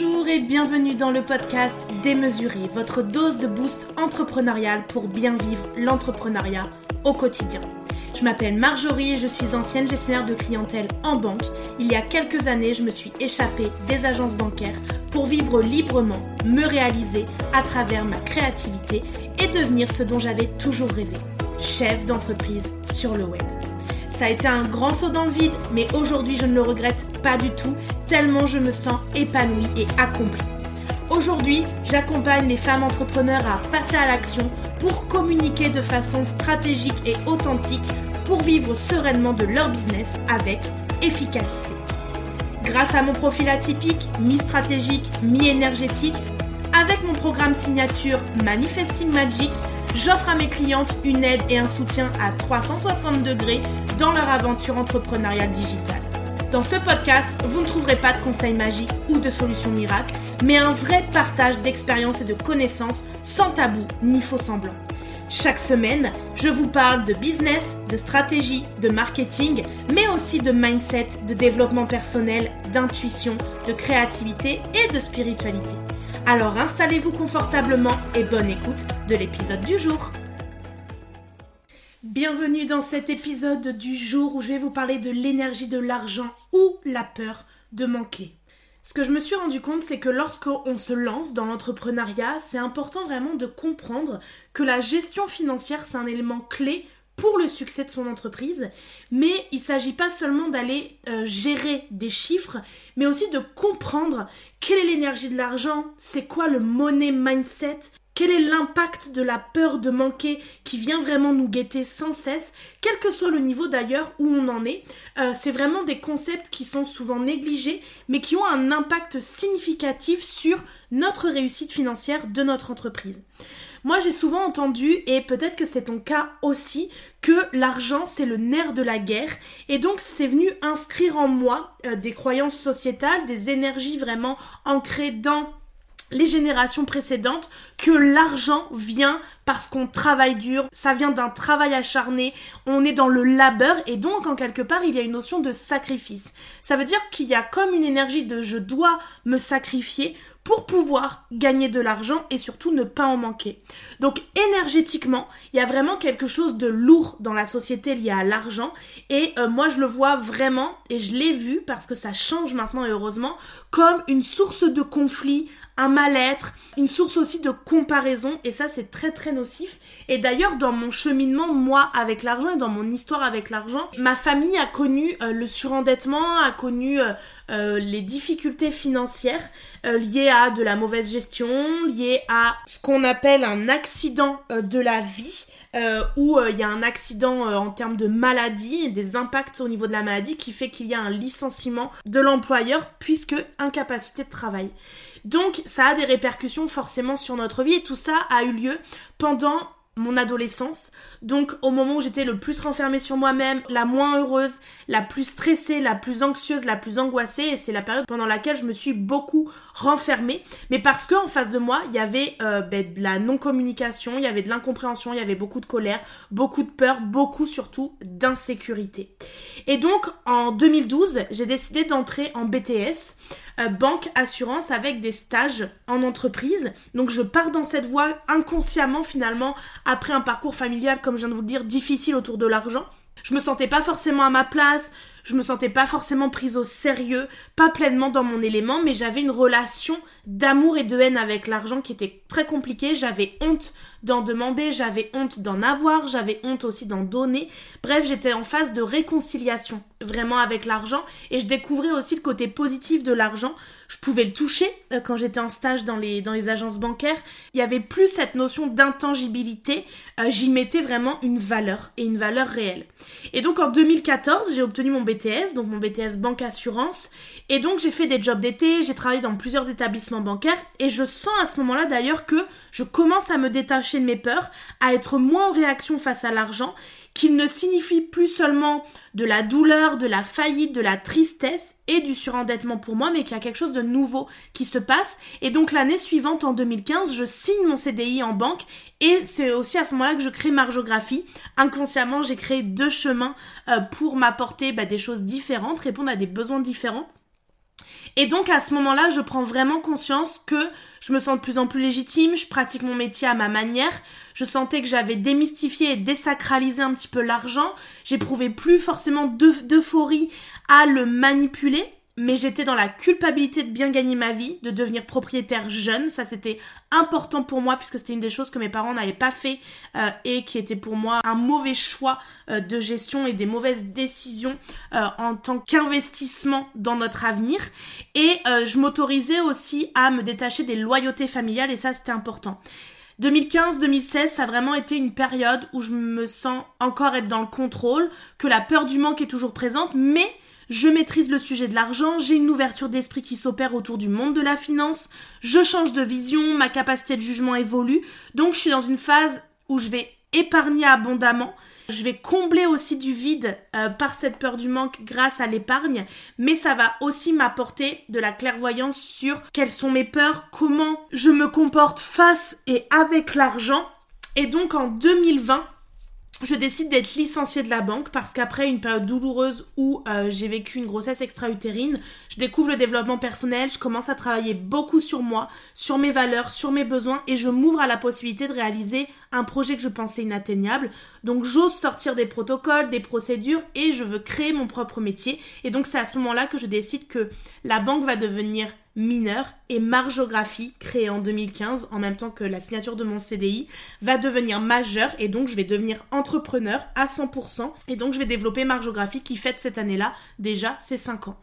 Bonjour et bienvenue dans le podcast Démesuré, votre dose de boost entrepreneurial pour bien vivre l'entrepreneuriat au quotidien. Je m'appelle Marjorie et je suis ancienne gestionnaire de clientèle en banque. Il y a quelques années, je me suis échappée des agences bancaires pour vivre librement, me réaliser à travers ma créativité et devenir ce dont j'avais toujours rêvé, chef d'entreprise sur le web. Ça a été un grand saut dans le vide, mais aujourd'hui je ne le regrette pas du tout, tellement je me sens épanouie et accomplie. Aujourd'hui, j'accompagne les femmes entrepreneurs à passer à l'action pour communiquer de façon stratégique et authentique pour vivre sereinement de leur business avec efficacité. Grâce à mon profil atypique, mi-stratégique, mi-énergétique, avec mon programme signature Manifesting Magic, j'offre à mes clientes une aide et un soutien à 360 degrés dans leur aventure entrepreneuriale digitale. Dans ce podcast, vous ne trouverez pas de conseils magiques ou de solutions miracles, mais un vrai partage d'expériences et de connaissances sans tabou ni faux semblant. Chaque semaine, je vous parle de business, de stratégie, de marketing, mais aussi de mindset, de développement personnel, d'intuition, de créativité et de spiritualité. Alors installez-vous confortablement et bonne écoute de l'épisode du jour. Bienvenue dans cet épisode du jour où je vais vous parler de l'énergie de l'argent ou la peur de manquer. Ce que je me suis rendu compte, c'est que lorsqu'on se lance dans l'entrepreneuriat, c'est important vraiment de comprendre que la gestion financière, c'est un élément clé pour le succès de son entreprise, mais il ne s'agit pas seulement d'aller euh, gérer des chiffres, mais aussi de comprendre quelle est l'énergie de l'argent, c'est quoi le money mindset, quel est l'impact de la peur de manquer qui vient vraiment nous guetter sans cesse, quel que soit le niveau d'ailleurs où on en est? Euh, C'est vraiment des concepts qui sont souvent négligés, mais qui ont un impact significatif sur notre réussite financière de notre entreprise. Moi, j'ai souvent entendu, et peut-être que c'est ton cas aussi, que l'argent, c'est le nerf de la guerre. Et donc, c'est venu inscrire en moi euh, des croyances sociétales, des énergies vraiment ancrées dans les générations précédentes que l'argent vient parce qu'on travaille dur, ça vient d'un travail acharné, on est dans le labeur et donc en quelque part il y a une notion de sacrifice. Ça veut dire qu'il y a comme une énergie de je dois me sacrifier pour pouvoir gagner de l'argent et surtout ne pas en manquer. Donc énergétiquement, il y a vraiment quelque chose de lourd dans la société lié à l'argent et euh, moi je le vois vraiment et je l'ai vu parce que ça change maintenant et heureusement comme une source de conflit, un mal-être, une source aussi de comparaison et ça c'est très très nocif. Et d'ailleurs dans mon cheminement moi avec l'argent et dans mon histoire avec l'argent, ma famille a connu euh, le surendettement, a connu euh, euh, les difficultés financières liées à de la mauvaise gestion, liées à ce qu'on appelle un accident de la vie. où il y a un accident en termes de maladie et des impacts au niveau de la maladie qui fait qu'il y a un licenciement de l'employeur puisque incapacité de travail. Donc ça a des répercussions forcément sur notre vie et tout ça a eu lieu pendant mon adolescence. Donc au moment où j'étais le plus renfermée sur moi-même, la moins heureuse, la plus stressée, la plus anxieuse, la plus angoissée, et c'est la période pendant laquelle je me suis beaucoup renfermée. Mais parce que en face de moi, il y avait euh, ben, de la non-communication, il y avait de l'incompréhension, il y avait beaucoup de colère, beaucoup de peur, beaucoup surtout d'insécurité. Et donc en 2012, j'ai décidé d'entrer en BTS. Euh, banque assurance avec des stages en entreprise. Donc je pars dans cette voie inconsciemment finalement après un parcours familial comme je viens de vous le dire difficile autour de l'argent. Je me sentais pas forcément à ma place, je me sentais pas forcément prise au sérieux, pas pleinement dans mon élément, mais j'avais une relation d'amour et de haine avec l'argent qui était très compliquée. J'avais honte d'en demander, j'avais honte d'en avoir, j'avais honte aussi d'en donner. Bref, j'étais en phase de réconciliation vraiment avec l'argent et je découvrais aussi le côté positif de l'argent. Je pouvais le toucher euh, quand j'étais en stage dans les, dans les agences bancaires. Il y avait plus cette notion d'intangibilité. Euh, j'y mettais vraiment une valeur et une valeur réelle. Et donc en 2014, j'ai obtenu mon BTS, donc mon BTS banque assurance. Et donc j'ai fait des jobs d'été, j'ai travaillé dans plusieurs établissements bancaires et je sens à ce moment-là d'ailleurs que je commence à me détacher de mes peurs, à être moins en réaction face à l'argent qu'il ne signifie plus seulement de la douleur, de la faillite, de la tristesse et du surendettement pour moi, mais qu'il y a quelque chose de nouveau qui se passe. Et donc l'année suivante, en 2015, je signe mon CDI en banque et c'est aussi à ce moment-là que je crée Margeographie. Inconsciemment, j'ai créé deux chemins euh, pour m'apporter bah, des choses différentes, répondre à des besoins différents. Et donc à ce moment-là, je prends vraiment conscience que je me sens de plus en plus légitime, je pratique mon métier à ma manière, je sentais que j'avais démystifié et désacralisé un petit peu l'argent, j'éprouvais plus forcément d'euphorie à le manipuler, mais j'étais dans la culpabilité de bien gagner ma vie, de devenir propriétaire jeune. Ça, c'était important pour moi puisque c'était une des choses que mes parents n'avaient pas fait euh, et qui était pour moi un mauvais choix euh, de gestion et des mauvaises décisions euh, en tant qu'investissement dans notre avenir. Et je m'autorisais aussi à me détacher des loyautés familiales et ça, c'était important. 2015-2016, ça a vraiment été une période où je me sens encore être dans le contrôle, que la peur du manque est toujours présente, mais je maîtrise le sujet de l'argent, j'ai une ouverture d'esprit qui s'opère autour du monde de la finance, je change de vision, ma capacité de jugement évolue, donc je suis dans une phase où je vais épargner abondamment, je vais combler aussi du vide euh, par cette peur du manque grâce à l'épargne, mais ça va aussi m'apporter de la clairvoyance sur quelles sont mes peurs, comment je me comporte face et avec l'argent. Et donc en 2020, je décide d'être licenciée de la banque parce qu'après une période douloureuse où euh, j'ai vécu une grossesse extra-utérine, je découvre le développement personnel, je commence à travailler beaucoup sur moi, sur mes valeurs, sur mes besoins et je m'ouvre à la possibilité de réaliser un projet que je pensais inatteignable. Donc j'ose sortir des protocoles, des procédures et je veux créer mon propre métier. Et donc c'est à ce moment-là que je décide que la banque va devenir mineur et Margeographie, créée en 2015, en même temps que la signature de mon CDI, va devenir majeure et donc je vais devenir entrepreneur à 100% et donc je vais développer Margeographie qui fête cette année-là déjà ses 5 ans.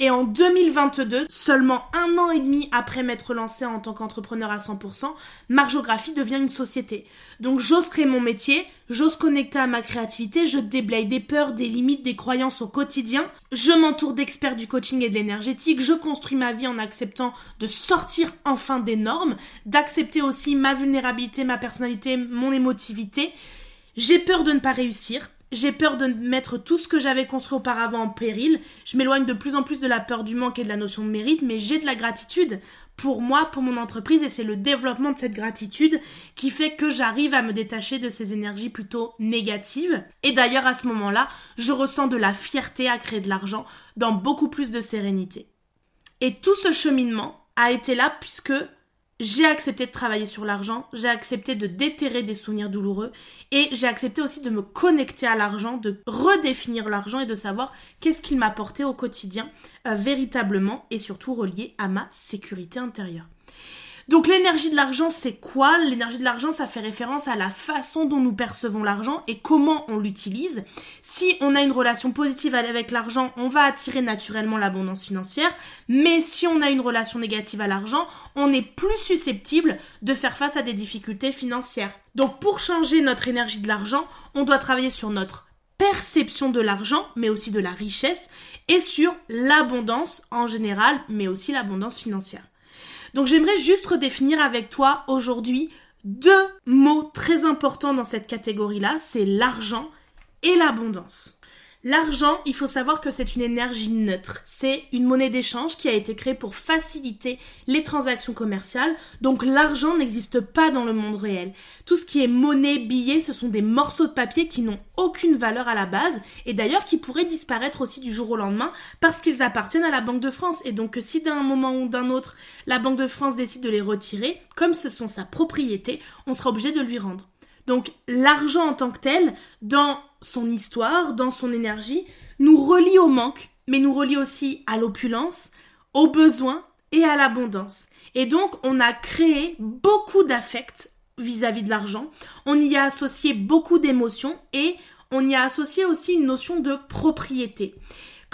Et en 2022, seulement un an et demi après m'être lancée en tant qu'entrepreneur à 100%, Margeographie devient une société. Donc j'ose créer mon métier, j'ose connecter à ma créativité, je déblaye des peurs, des limites, des croyances au quotidien, je m'entoure d'experts du coaching et de l'énergétique, je construis ma vie en acceptant de sortir enfin des normes, d'accepter aussi ma vulnérabilité, ma personnalité, mon émotivité. J'ai peur de ne pas réussir, j'ai peur de mettre tout ce que j'avais construit auparavant en péril. Je m'éloigne de plus en plus de la peur du manque et de la notion de mérite, mais j'ai de la gratitude pour moi, pour mon entreprise, et c'est le développement de cette gratitude qui fait que j'arrive à me détacher de ces énergies plutôt négatives. Et d'ailleurs, à ce moment-là, je ressens de la fierté à créer de l'argent dans beaucoup plus de sérénité. Et tout ce cheminement a été là puisque j'ai accepté de travailler sur l'argent, j'ai accepté de déterrer des souvenirs douloureux et j'ai accepté aussi de me connecter à l'argent, de redéfinir l'argent et de savoir qu'est-ce qu'il m'apportait au quotidien euh, véritablement et surtout relié à ma sécurité intérieure. Donc l'énergie de l'argent, c'est quoi? L'énergie de l'argent, ça fait référence à la façon dont nous percevons l'argent et comment on l'utilise. Si on a une relation positive avec l'argent, on va attirer naturellement l'abondance financière, mais si on a une relation négative à l'argent, on est plus susceptible de faire face à des difficultés financières. Donc pour changer notre énergie de l'argent, on doit travailler sur notre perception de l'argent, mais aussi de la richesse, et sur l'abondance en général, mais aussi l'abondance financière. Donc j'aimerais juste redéfinir avec toi aujourd'hui deux mots très importants dans cette catégorie-là, c'est l'argent et l'abondance. L'argent, il faut savoir que c'est une énergie neutre. C'est une monnaie d'échange qui a été créée pour faciliter les transactions commerciales. Donc l'argent n'existe pas dans le monde réel. Tout ce qui est monnaie, billets, ce sont des morceaux de papier qui n'ont aucune valeur à la base et d'ailleurs qui pourraient disparaître aussi du jour au lendemain parce qu'ils appartiennent à la Banque de France. Et donc si d'un moment ou d'un autre, la Banque de France décide de les retirer, comme ce sont sa propriété, on sera obligé de lui rendre. Donc l'argent en tant que tel, dans son histoire, dans son énergie, nous relie au manque, mais nous relie aussi à l'opulence, aux besoins et à l'abondance. Et donc on a créé beaucoup d'affects vis-à-vis de l'argent, on y a associé beaucoup d'émotions et on y a associé aussi une notion de propriété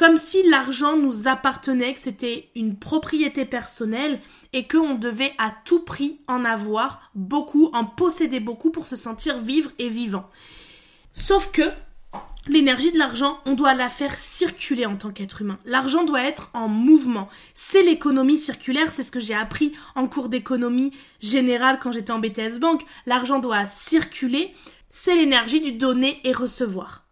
comme si l'argent nous appartenait, que c'était une propriété personnelle et qu'on devait à tout prix en avoir beaucoup, en posséder beaucoup pour se sentir vivre et vivant. Sauf que l'énergie de l'argent, on doit la faire circuler en tant qu'être humain. L'argent doit être en mouvement. C'est l'économie circulaire, c'est ce que j'ai appris en cours d'économie générale quand j'étais en BTS Bank. L'argent doit circuler, c'est l'énergie du donner et recevoir.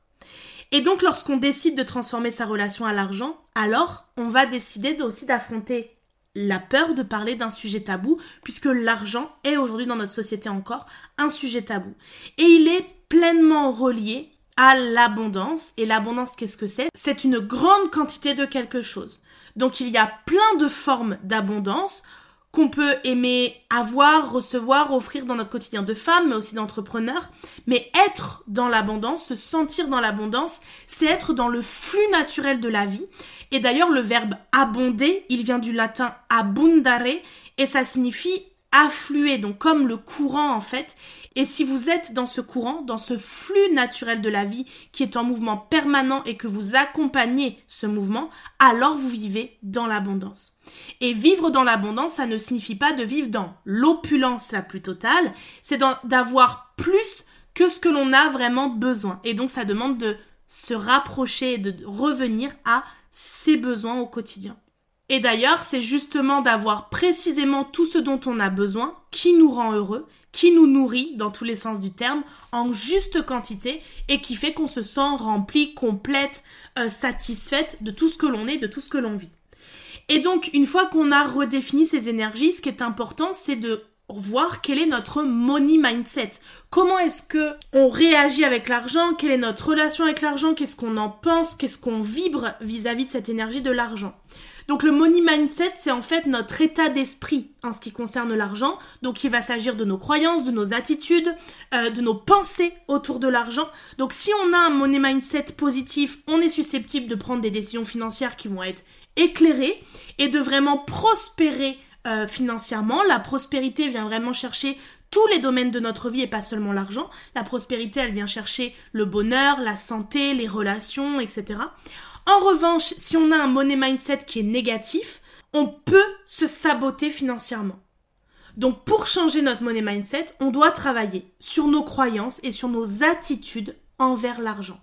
Et donc lorsqu'on décide de transformer sa relation à l'argent, alors on va décider aussi d'affronter la peur de parler d'un sujet tabou, puisque l'argent est aujourd'hui dans notre société encore un sujet tabou. Et il est pleinement relié à l'abondance. Et l'abondance, qu'est-ce que c'est? C'est une grande quantité de quelque chose. Donc il y a plein de formes d'abondance qu'on peut aimer avoir, recevoir, offrir dans notre quotidien de femme, mais aussi d'entrepreneur. Mais être dans l'abondance, se sentir dans l'abondance, c'est être dans le flux naturel de la vie. Et d'ailleurs, le verbe abonder, il vient du latin abundare, et ça signifie affluer, donc comme le courant en fait. Et si vous êtes dans ce courant, dans ce flux naturel de la vie qui est en mouvement permanent et que vous accompagnez ce mouvement, alors vous vivez dans l'abondance. Et vivre dans l'abondance, ça ne signifie pas de vivre dans l'opulence la plus totale, c'est d'avoir plus que ce que l'on a vraiment besoin. Et donc ça demande de se rapprocher et de revenir à ses besoins au quotidien. Et d'ailleurs, c'est justement d'avoir précisément tout ce dont on a besoin qui nous rend heureux, qui nous nourrit dans tous les sens du terme, en juste quantité, et qui fait qu'on se sent rempli, complète, euh, satisfaite de tout ce que l'on est, de tout ce que l'on vit. Et donc, une fois qu'on a redéfini ces énergies, ce qui est important, c'est de voir quel est notre money mindset. Comment est-ce que on réagit avec l'argent? Quelle est notre relation avec l'argent? Qu'est-ce qu'on en pense? Qu'est-ce qu'on vibre vis-à-vis -vis de cette énergie de l'argent? Donc le money mindset, c'est en fait notre état d'esprit en ce qui concerne l'argent. Donc il va s'agir de nos croyances, de nos attitudes, euh, de nos pensées autour de l'argent. Donc si on a un money mindset positif, on est susceptible de prendre des décisions financières qui vont être éclairées et de vraiment prospérer euh, financièrement. La prospérité vient vraiment chercher tous les domaines de notre vie et pas seulement l'argent. La prospérité, elle vient chercher le bonheur, la santé, les relations, etc. En revanche, si on a un money mindset qui est négatif, on peut se saboter financièrement. Donc pour changer notre money mindset, on doit travailler sur nos croyances et sur nos attitudes envers l'argent.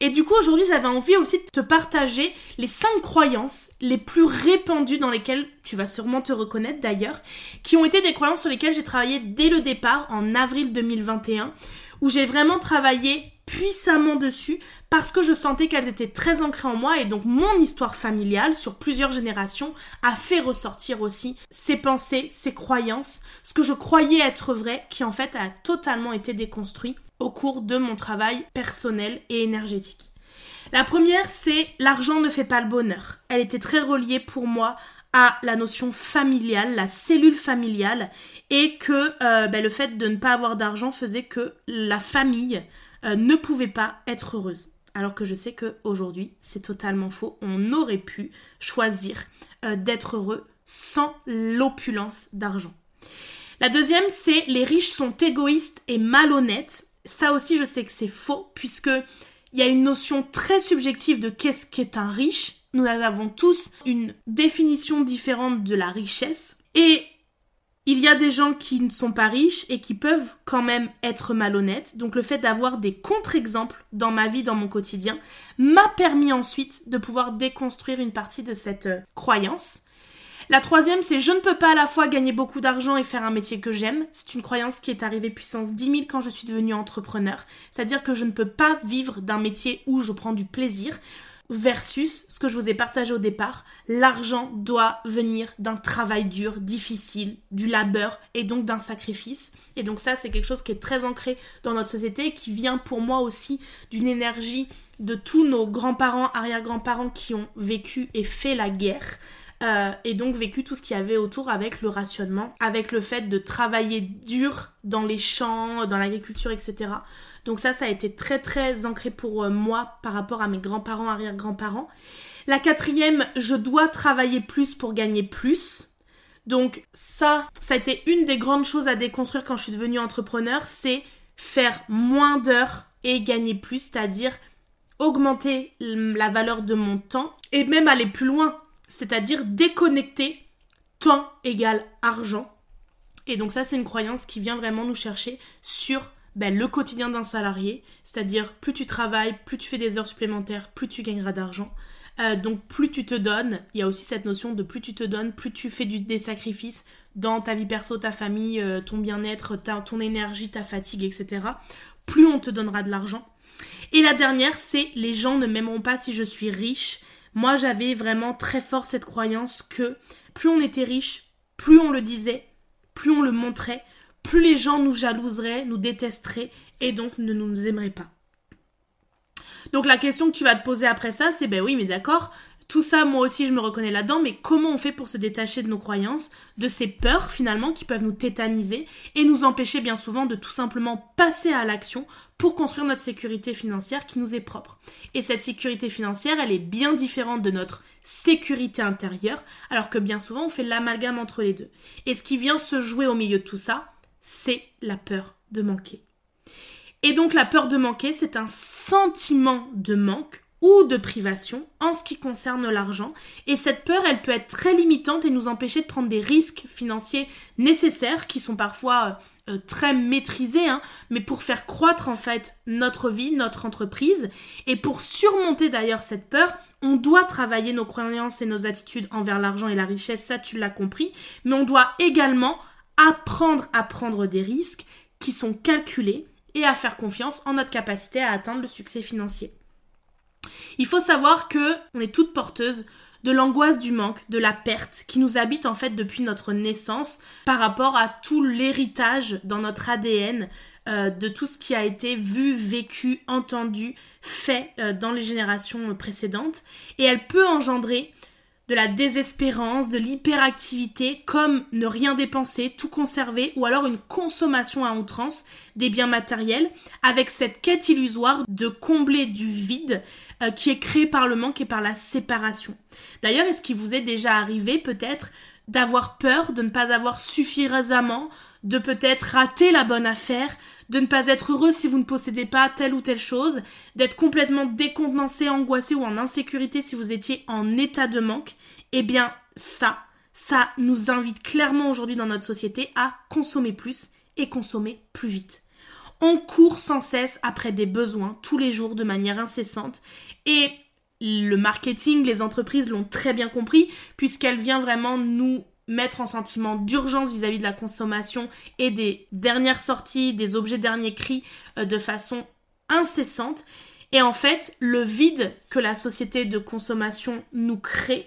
Et du coup, aujourd'hui, j'avais envie aussi de te partager les cinq croyances les plus répandues dans lesquelles tu vas sûrement te reconnaître d'ailleurs, qui ont été des croyances sur lesquelles j'ai travaillé dès le départ en avril 2021, où j'ai vraiment travaillé puissamment dessus parce que je sentais qu'elles étaient très ancrées en moi et donc mon histoire familiale sur plusieurs générations a fait ressortir aussi ces pensées, ces croyances, ce que je croyais être vrai qui en fait a totalement été déconstruit au cours de mon travail personnel et énergétique. La première, c'est l'argent ne fait pas le bonheur. Elle était très reliée pour moi à la notion familiale, la cellule familiale, et que euh, ben, le fait de ne pas avoir d'argent faisait que la famille euh, ne pouvait pas être heureuse. Alors que je sais qu'aujourd'hui, c'est totalement faux. On aurait pu choisir euh, d'être heureux sans l'opulence d'argent. La deuxième, c'est les riches sont égoïstes et malhonnêtes. Ça aussi, je sais que c'est faux, puisque il y a une notion très subjective de qu'est-ce qu'est un riche. Nous avons tous une définition différente de la richesse. Et il y a des gens qui ne sont pas riches et qui peuvent quand même être malhonnêtes. Donc le fait d'avoir des contre-exemples dans ma vie, dans mon quotidien, m'a permis ensuite de pouvoir déconstruire une partie de cette euh, croyance. La troisième, c'est je ne peux pas à la fois gagner beaucoup d'argent et faire un métier que j'aime. C'est une croyance qui est arrivée puissance 10 000 quand je suis devenue entrepreneur. C'est-à-dire que je ne peux pas vivre d'un métier où je prends du plaisir versus ce que je vous ai partagé au départ, l'argent doit venir d'un travail dur, difficile, du labeur et donc d'un sacrifice. Et donc ça, c'est quelque chose qui est très ancré dans notre société, qui vient pour moi aussi d'une énergie de tous nos grands-parents, arrière-grands-parents qui ont vécu et fait la guerre. Euh, et donc vécu tout ce qu'il y avait autour avec le rationnement, avec le fait de travailler dur dans les champs, dans l'agriculture, etc. Donc ça, ça a été très très ancré pour euh, moi par rapport à mes grands-parents, arrière-grands-parents. La quatrième, je dois travailler plus pour gagner plus. Donc ça, ça a été une des grandes choses à déconstruire quand je suis devenue entrepreneur, c'est faire moins d'heures et gagner plus, c'est-à-dire augmenter la valeur de mon temps et même aller plus loin, c'est-à-dire déconnecter temps égale argent. Et donc ça, c'est une croyance qui vient vraiment nous chercher sur ben, le quotidien d'un salarié, c'est-à-dire plus tu travailles, plus tu fais des heures supplémentaires, plus tu gagneras d'argent. Euh, donc plus tu te donnes, il y a aussi cette notion de plus tu te donnes, plus tu fais des sacrifices dans ta vie perso, ta famille, euh, ton bien-être, ton énergie, ta fatigue, etc. Plus on te donnera de l'argent. Et la dernière, c'est les gens ne m'aimeront pas si je suis riche. Moi, j'avais vraiment très fort cette croyance que plus on était riche, plus on le disait, plus on le montrait, plus les gens nous jalouseraient, nous détesteraient et donc ne nous aimeraient pas. Donc la question que tu vas te poser après ça, c'est ben oui, mais d'accord, tout ça, moi aussi, je me reconnais là-dedans, mais comment on fait pour se détacher de nos croyances, de ces peurs finalement qui peuvent nous tétaniser et nous empêcher bien souvent de tout simplement passer à l'action pour construire notre sécurité financière qui nous est propre. Et cette sécurité financière, elle est bien différente de notre sécurité intérieure, alors que bien souvent on fait l'amalgame entre les deux. Et ce qui vient se jouer au milieu de tout ça, c'est la peur de manquer. Et donc la peur de manquer, c'est un sentiment de manque ou de privation en ce qui concerne l'argent. Et cette peur, elle peut être très limitante et nous empêcher de prendre des risques financiers nécessaires qui sont parfois euh, très maîtrisés, hein, mais pour faire croître en fait notre vie, notre entreprise. Et pour surmonter d'ailleurs cette peur, on doit travailler nos croyances et nos attitudes envers l'argent et la richesse, ça tu l'as compris, mais on doit également apprendre à prendre des risques qui sont calculés et à faire confiance en notre capacité à atteindre le succès financier. Il faut savoir que on est toutes porteuses de l'angoisse du manque, de la perte, qui nous habite en fait depuis notre naissance par rapport à tout l'héritage dans notre ADN euh, de tout ce qui a été vu, vécu, entendu, fait euh, dans les générations précédentes. Et elle peut engendrer de la désespérance, de l'hyperactivité, comme ne rien dépenser, tout conserver, ou alors une consommation à outrance des biens matériels, avec cette quête illusoire de combler du vide euh, qui est créé par le manque et par la séparation. D'ailleurs, est-ce qu'il vous est déjà arrivé peut-être d'avoir peur de ne pas avoir suffisamment, de peut-être rater la bonne affaire, de ne pas être heureux si vous ne possédez pas telle ou telle chose, d'être complètement décontenancé, angoissé ou en insécurité si vous étiez en état de manque, eh bien ça, ça nous invite clairement aujourd'hui dans notre société à consommer plus et consommer plus vite. On court sans cesse après des besoins tous les jours de manière incessante et le marketing, les entreprises l'ont très bien compris puisqu'elle vient vraiment nous mettre en sentiment d'urgence vis-à-vis de la consommation et des dernières sorties, des objets derniers cris euh, de façon incessante. Et en fait, le vide que la société de consommation nous crée,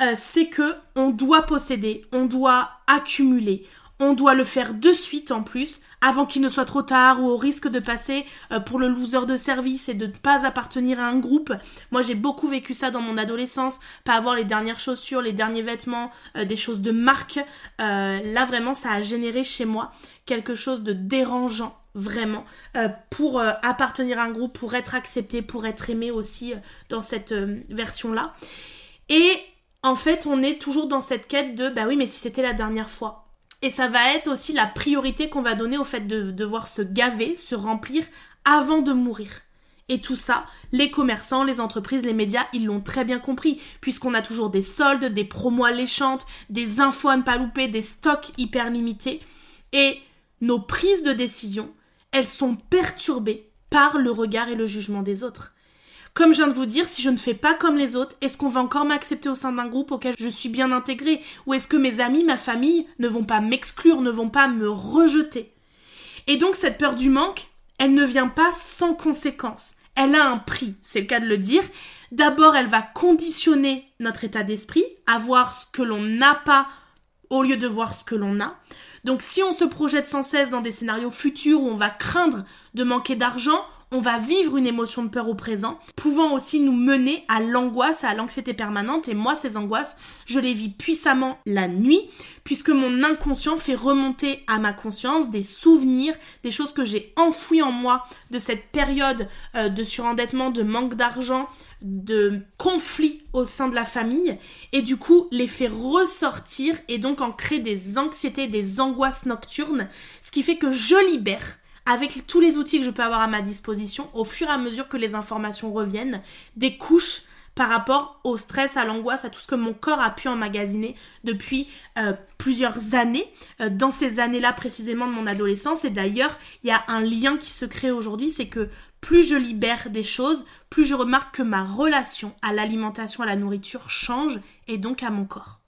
euh, c'est que on doit posséder, on doit accumuler, on doit le faire de suite en plus, avant qu'il ne soit trop tard ou au risque de passer euh, pour le loser de service et de ne pas appartenir à un groupe. Moi j'ai beaucoup vécu ça dans mon adolescence, pas avoir les dernières chaussures, les derniers vêtements, euh, des choses de marque. là vraiment ça a généré chez moi quelque chose de dérangeant vraiment pour appartenir à un groupe, pour être accepté, pour être aimé aussi dans cette version là. Et en fait, on est toujours dans cette quête de bah oui, mais si c'était la dernière fois. Et ça va être aussi la priorité qu'on va donner au fait de devoir se gaver, se remplir avant de mourir. Et tout ça, les commerçants, les entreprises, les médias, ils l'ont très bien compris, puisqu'on a toujours des soldes, des promos alléchantes, des infos à ne pas louper, des stocks hyper limités. Et nos prises de décision, elles sont perturbées par le regard et le jugement des autres. Comme je viens de vous dire, si je ne fais pas comme les autres, est-ce qu'on va encore m'accepter au sein d'un groupe auquel je suis bien intégrée Ou est-ce que mes amis, ma famille ne vont pas m'exclure, ne vont pas me rejeter? Et donc cette peur du manque, elle ne vient pas sans conséquence. Elle a un prix, c'est le cas de le dire. D'abord, elle va conditionner notre état d'esprit à voir ce que l'on n'a pas au lieu de voir ce que l'on a. Donc si on se projette sans cesse dans des scénarios futurs où on va craindre de manquer d'argent, on va vivre une émotion de peur au présent, pouvant aussi nous mener à l'angoisse, à l'anxiété permanente. Et moi, ces angoisses, je les vis puissamment la nuit, puisque mon inconscient fait remonter à ma conscience des souvenirs, des choses que j'ai enfouies en moi de cette période euh, de surendettement, de manque d'argent, de conflits au sein de la famille, et du coup les fait ressortir et donc en créer des anxiétés, des angoisses nocturnes, ce qui fait que je libère avec tous les outils que je peux avoir à ma disposition, au fur et à mesure que les informations reviennent, des couches par rapport au stress, à l'angoisse, à tout ce que mon corps a pu emmagasiner depuis euh, plusieurs années, euh, dans ces années-là précisément de mon adolescence. Et d'ailleurs, il y a un lien qui se crée aujourd'hui, c'est que plus je libère des choses, plus je remarque que ma relation à l'alimentation, à la nourriture change et donc à mon corps.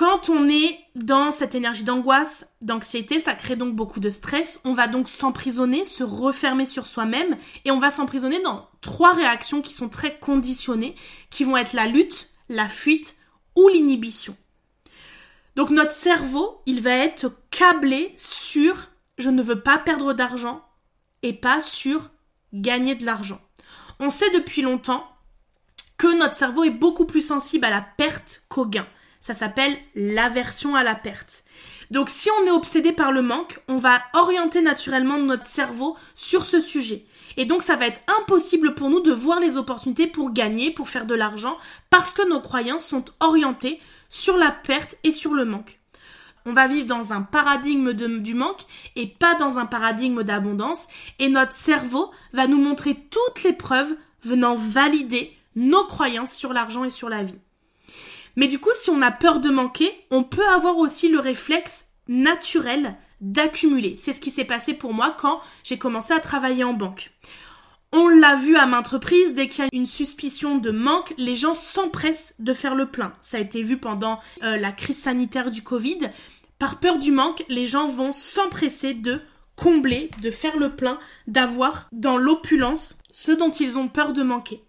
Quand on est dans cette énergie d'angoisse, d'anxiété, ça crée donc beaucoup de stress. On va donc s'emprisonner, se refermer sur soi-même et on va s'emprisonner dans trois réactions qui sont très conditionnées, qui vont être la lutte, la fuite ou l'inhibition. Donc notre cerveau, il va être câblé sur je ne veux pas perdre d'argent et pas sur gagner de l'argent. On sait depuis longtemps que notre cerveau est beaucoup plus sensible à la perte qu'au gain. Ça s'appelle l'aversion à la perte. Donc si on est obsédé par le manque, on va orienter naturellement notre cerveau sur ce sujet. Et donc ça va être impossible pour nous de voir les opportunités pour gagner, pour faire de l'argent, parce que nos croyances sont orientées sur la perte et sur le manque. On va vivre dans un paradigme du manque et pas dans un paradigme d'abondance. Et notre cerveau va nous montrer toutes les preuves venant valider nos croyances sur l'argent et sur la vie. Mais du coup, si on a peur de manquer, on peut avoir aussi le réflexe naturel d'accumuler. C'est ce qui s'est passé pour moi quand j'ai commencé à travailler en banque. On l'a vu à maintes reprises, dès qu'il y a une suspicion de manque, les gens s'empressent de faire le plein. Ça a été vu pendant euh, la crise sanitaire du Covid. Par peur du manque, les gens vont s'empresser de combler, de faire le plein, d'avoir dans l'opulence ce dont ils ont peur de manquer.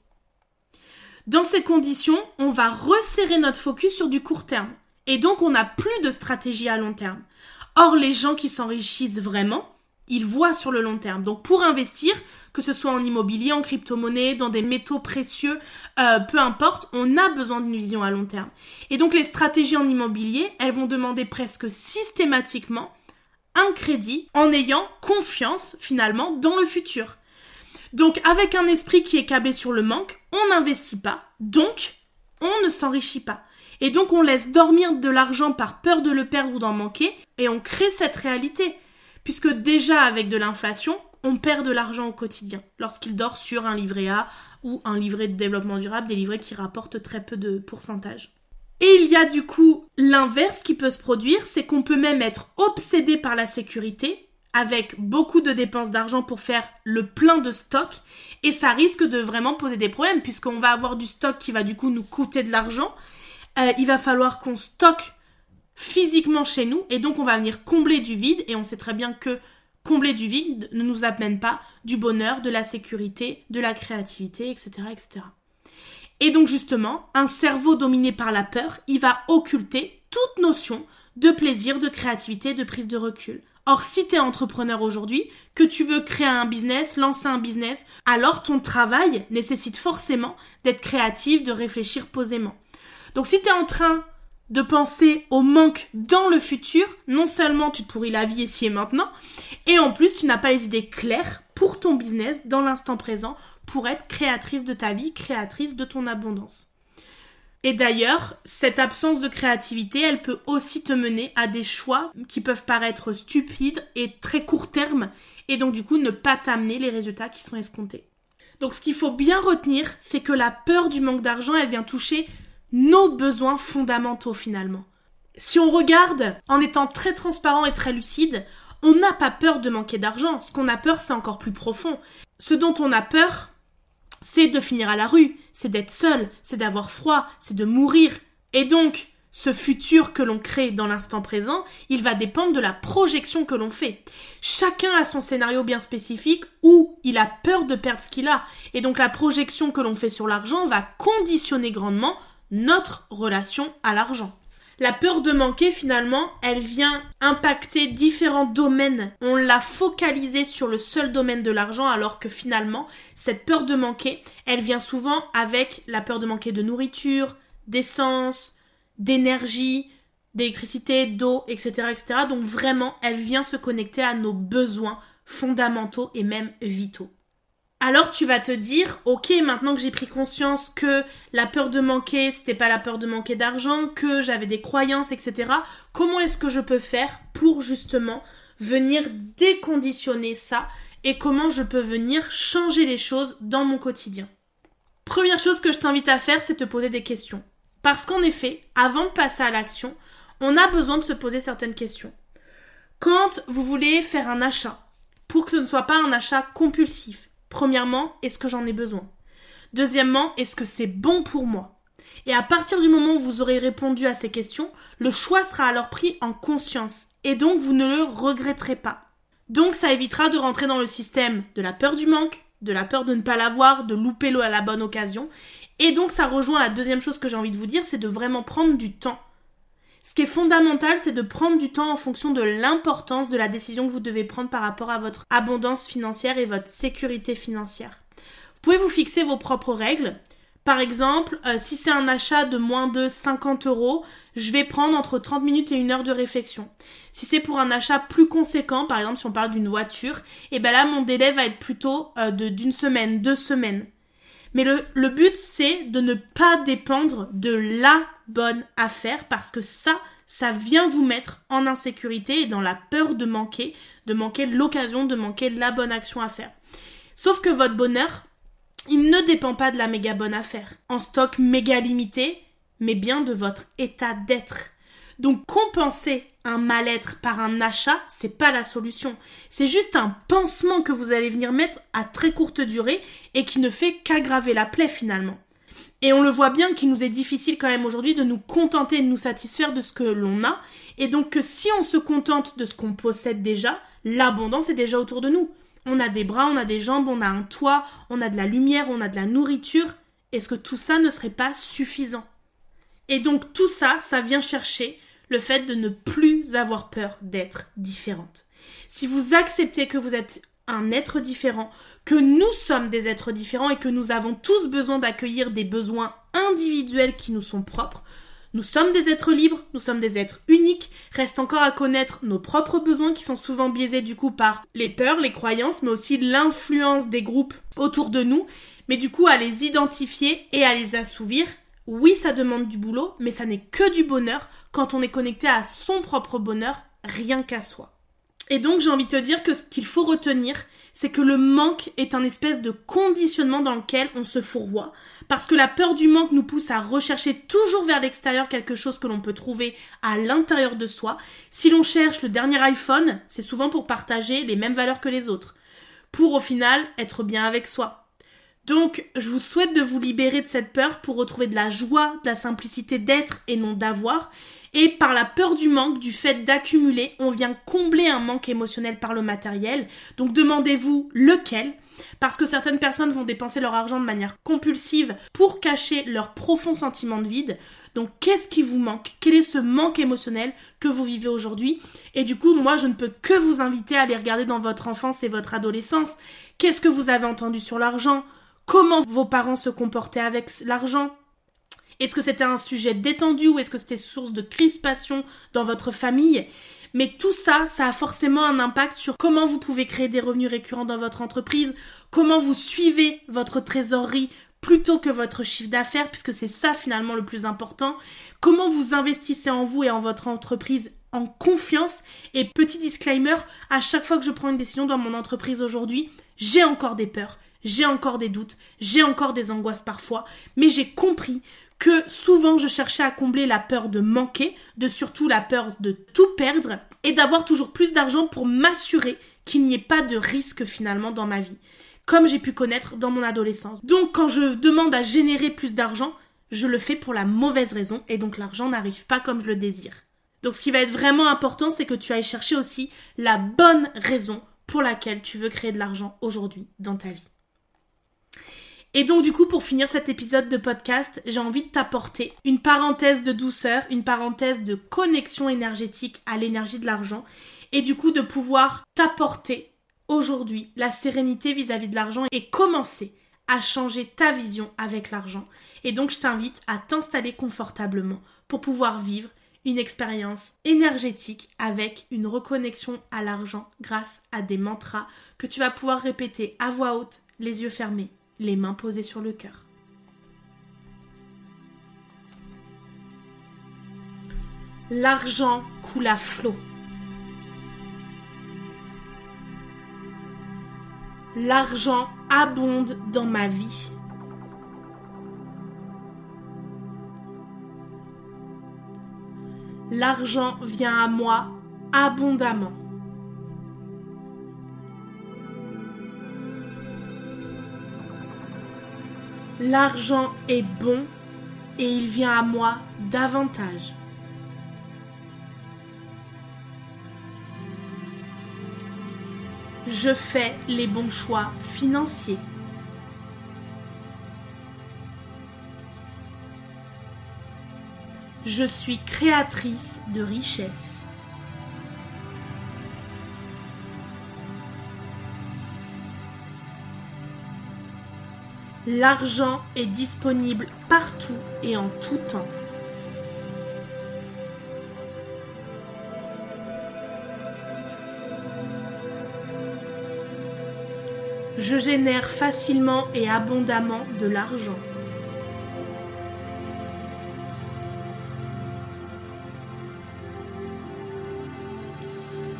Dans ces conditions, on va resserrer notre focus sur du court terme. Et donc, on n'a plus de stratégie à long terme. Or, les gens qui s'enrichissent vraiment, ils voient sur le long terme. Donc, pour investir, que ce soit en immobilier, en crypto-monnaie, dans des métaux précieux, euh, peu importe, on a besoin d'une vision à long terme. Et donc, les stratégies en immobilier, elles vont demander presque systématiquement un crédit en ayant confiance finalement dans le futur. Donc avec un esprit qui est câblé sur le manque, on n'investit pas, donc on ne s'enrichit pas. Et donc on laisse dormir de l'argent par peur de le perdre ou d'en manquer, et on crée cette réalité. Puisque déjà avec de l'inflation, on perd de l'argent au quotidien lorsqu'il dort sur un livret A ou un livret de développement durable, des livrets qui rapportent très peu de pourcentage. Et il y a du coup l'inverse qui peut se produire, c'est qu'on peut même être obsédé par la sécurité avec beaucoup de dépenses d'argent pour faire le plein de stock et ça risque de vraiment poser des problèmes puisqu'on va avoir du stock qui va du coup nous coûter de l'argent. Euh, il va falloir qu'on stocke physiquement chez nous et donc on va venir combler du vide et on sait très bien que combler du vide ne nous amène pas du bonheur, de la sécurité, de la créativité, etc., etc. Et donc justement, un cerveau dominé par la peur, il va occulter toute notion de plaisir, de créativité, de prise de recul. Or, si tu es entrepreneur aujourd'hui, que tu veux créer un business, lancer un business, alors ton travail nécessite forcément d'être créatif, de réfléchir posément. Donc si tu es en train de penser au manque dans le futur, non seulement tu te pourris la vie ici et maintenant, et en plus tu n'as pas les idées claires pour ton business dans l'instant présent pour être créatrice de ta vie, créatrice de ton abondance. Et d'ailleurs, cette absence de créativité, elle peut aussi te mener à des choix qui peuvent paraître stupides et très court terme, et donc du coup ne pas t'amener les résultats qui sont escomptés. Donc ce qu'il faut bien retenir, c'est que la peur du manque d'argent, elle vient toucher nos besoins fondamentaux finalement. Si on regarde en étant très transparent et très lucide, on n'a pas peur de manquer d'argent. Ce qu'on a peur, c'est encore plus profond. Ce dont on a peur, c'est de finir à la rue, c'est d'être seul, c'est d'avoir froid, c'est de mourir. Et donc, ce futur que l'on crée dans l'instant présent, il va dépendre de la projection que l'on fait. Chacun a son scénario bien spécifique où il a peur de perdre ce qu'il a. Et donc la projection que l'on fait sur l'argent va conditionner grandement notre relation à l'argent. La peur de manquer, finalement, elle vient impacter différents domaines. On l'a focalisé sur le seul domaine de l'argent, alors que finalement, cette peur de manquer, elle vient souvent avec la peur de manquer de nourriture, d'essence, d'énergie, d'électricité, d'eau, etc., etc. Donc vraiment, elle vient se connecter à nos besoins fondamentaux et même vitaux. Alors tu vas te dire, ok, maintenant que j'ai pris conscience que la peur de manquer, c'était pas la peur de manquer d'argent, que j'avais des croyances, etc. Comment est-ce que je peux faire pour justement venir déconditionner ça et comment je peux venir changer les choses dans mon quotidien? Première chose que je t'invite à faire, c'est te poser des questions. Parce qu'en effet, avant de passer à l'action, on a besoin de se poser certaines questions. Quand vous voulez faire un achat, pour que ce ne soit pas un achat compulsif, Premièrement, est-ce que j'en ai besoin? Deuxièmement, est-ce que c'est bon pour moi? Et à partir du moment où vous aurez répondu à ces questions, le choix sera alors pris en conscience et donc vous ne le regretterez pas. Donc ça évitera de rentrer dans le système de la peur du manque, de la peur de ne pas l'avoir, de louper l'eau à la bonne occasion. Et donc ça rejoint la deuxième chose que j'ai envie de vous dire, c'est de vraiment prendre du temps. Ce qui est fondamental, c'est de prendre du temps en fonction de l'importance de la décision que vous devez prendre par rapport à votre abondance financière et votre sécurité financière. Vous pouvez vous fixer vos propres règles. Par exemple, euh, si c'est un achat de moins de 50 euros, je vais prendre entre 30 minutes et une heure de réflexion. Si c'est pour un achat plus conséquent, par exemple si on parle d'une voiture, et eh ben là mon délai va être plutôt euh, d'une semaine, deux semaines. Mais le, le but c'est de ne pas dépendre de la bonne affaire parce que ça, ça vient vous mettre en insécurité et dans la peur de manquer, de manquer l'occasion, de manquer la bonne action à faire. Sauf que votre bonheur, il ne dépend pas de la méga bonne affaire, en stock méga limité, mais bien de votre état d'être. Donc compenser un mal-être par un achat, c'est pas la solution. C'est juste un pansement que vous allez venir mettre à très courte durée et qui ne fait qu'aggraver la plaie finalement. Et on le voit bien qu'il nous est difficile quand même aujourd'hui de nous contenter de nous satisfaire de ce que l'on a. Et donc que si on se contente de ce qu'on possède déjà, l'abondance est déjà autour de nous. On a des bras, on a des jambes, on a un toit, on a de la lumière, on a de la nourriture. Est-ce que tout ça ne serait pas suffisant? Et donc tout ça, ça vient chercher le fait de ne plus avoir peur d'être différente. Si vous acceptez que vous êtes un être différent, que nous sommes des êtres différents et que nous avons tous besoin d'accueillir des besoins individuels qui nous sont propres, nous sommes des êtres libres, nous sommes des êtres uniques, reste encore à connaître nos propres besoins qui sont souvent biaisés du coup par les peurs, les croyances, mais aussi l'influence des groupes autour de nous, mais du coup à les identifier et à les assouvir. Oui, ça demande du boulot, mais ça n'est que du bonheur quand on est connecté à son propre bonheur, rien qu'à soi. Et donc j'ai envie de te dire que ce qu'il faut retenir, c'est que le manque est un espèce de conditionnement dans lequel on se fourvoie, parce que la peur du manque nous pousse à rechercher toujours vers l'extérieur quelque chose que l'on peut trouver à l'intérieur de soi. Si l'on cherche le dernier iPhone, c'est souvent pour partager les mêmes valeurs que les autres, pour au final être bien avec soi. Donc, je vous souhaite de vous libérer de cette peur pour retrouver de la joie, de la simplicité d'être et non d'avoir, et par la peur du manque, du fait d'accumuler, on vient combler un manque émotionnel par le matériel. Donc demandez-vous lequel. Parce que certaines personnes vont dépenser leur argent de manière compulsive pour cacher leur profond sentiment de vide. Donc qu'est-ce qui vous manque? Quel est ce manque émotionnel que vous vivez aujourd'hui? Et du coup, moi, je ne peux que vous inviter à aller regarder dans votre enfance et votre adolescence. Qu'est-ce que vous avez entendu sur l'argent? Comment vos parents se comportaient avec l'argent? Est-ce que c'était un sujet détendu ou est-ce que c'était source de crispation dans votre famille? Mais tout ça, ça a forcément un impact sur comment vous pouvez créer des revenus récurrents dans votre entreprise, comment vous suivez votre trésorerie plutôt que votre chiffre d'affaires, puisque c'est ça finalement le plus important, comment vous investissez en vous et en votre entreprise en confiance. Et petit disclaimer, à chaque fois que je prends une décision dans mon entreprise aujourd'hui, j'ai encore des peurs, j'ai encore des doutes, j'ai encore des angoisses parfois, mais j'ai compris que souvent je cherchais à combler la peur de manquer, de surtout la peur de tout perdre et d'avoir toujours plus d'argent pour m'assurer qu'il n'y ait pas de risque finalement dans ma vie, comme j'ai pu connaître dans mon adolescence. Donc quand je demande à générer plus d'argent, je le fais pour la mauvaise raison et donc l'argent n'arrive pas comme je le désire. Donc ce qui va être vraiment important, c'est que tu ailles chercher aussi la bonne raison pour laquelle tu veux créer de l'argent aujourd'hui dans ta vie. Et donc du coup, pour finir cet épisode de podcast, j'ai envie de t'apporter une parenthèse de douceur, une parenthèse de connexion énergétique à l'énergie de l'argent, et du coup de pouvoir t'apporter aujourd'hui la sérénité vis-à-vis de l'argent et commencer à changer ta vision avec l'argent. Et donc je t'invite à t'installer confortablement pour pouvoir vivre une expérience énergétique avec une reconnexion à l'argent grâce à des mantras que tu vas pouvoir répéter à voix haute, les yeux fermés les mains posées sur le cœur. L'argent coule à flot. L'argent abonde dans ma vie. L'argent vient à moi abondamment. L'argent est bon et il vient à moi davantage. Je fais les bons choix financiers. Je suis créatrice de richesse. L'argent est disponible partout et en tout temps. Je génère facilement et abondamment de l'argent.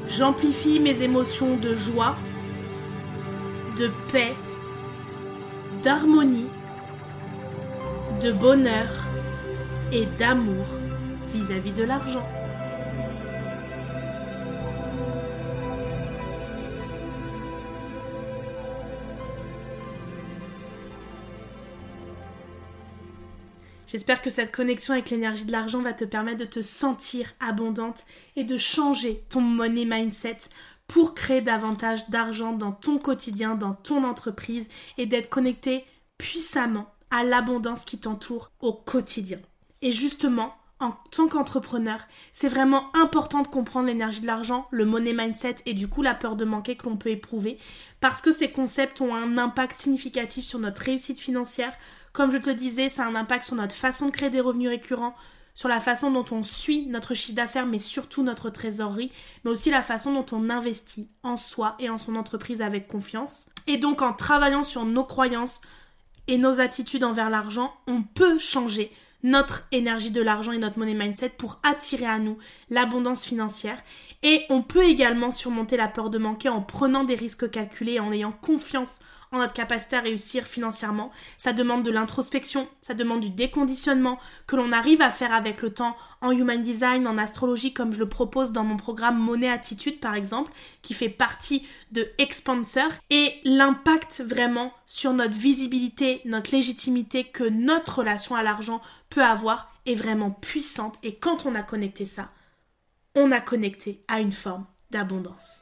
J'amplifie mes émotions de joie, de paix, d'harmonie, de bonheur et d'amour vis-à-vis de l'argent. J'espère que cette connexion avec l'énergie de l'argent va te permettre de te sentir abondante et de changer ton money mindset pour créer davantage d'argent dans ton quotidien, dans ton entreprise et d'être connecté puissamment à l'abondance qui t'entoure au quotidien. Et justement, en tant qu'entrepreneur, c'est vraiment important de comprendre l'énergie de l'argent, le money mindset et du coup la peur de manquer que l'on peut éprouver parce que ces concepts ont un impact significatif sur notre réussite financière, comme je te disais, ça a un impact sur notre façon de créer des revenus récurrents, sur la façon dont on suit notre chiffre d'affaires, mais surtout notre trésorerie, mais aussi la façon dont on investit en soi et en son entreprise avec confiance. Et donc en travaillant sur nos croyances et nos attitudes envers l'argent, on peut changer notre énergie de l'argent et notre money mindset pour attirer à nous l'abondance financière. Et on peut également surmonter la peur de manquer en prenant des risques calculés, en ayant confiance en notre capacité à réussir financièrement. Ça demande de l'introspection, ça demande du déconditionnement que l'on arrive à faire avec le temps en human design, en astrologie, comme je le propose dans mon programme Monnaie Attitude par exemple, qui fait partie de Expanser. Et l'impact vraiment sur notre visibilité, notre légitimité que notre relation à l'argent peut avoir est vraiment puissante. Et quand on a connecté ça, on a connecté à une forme d'abondance.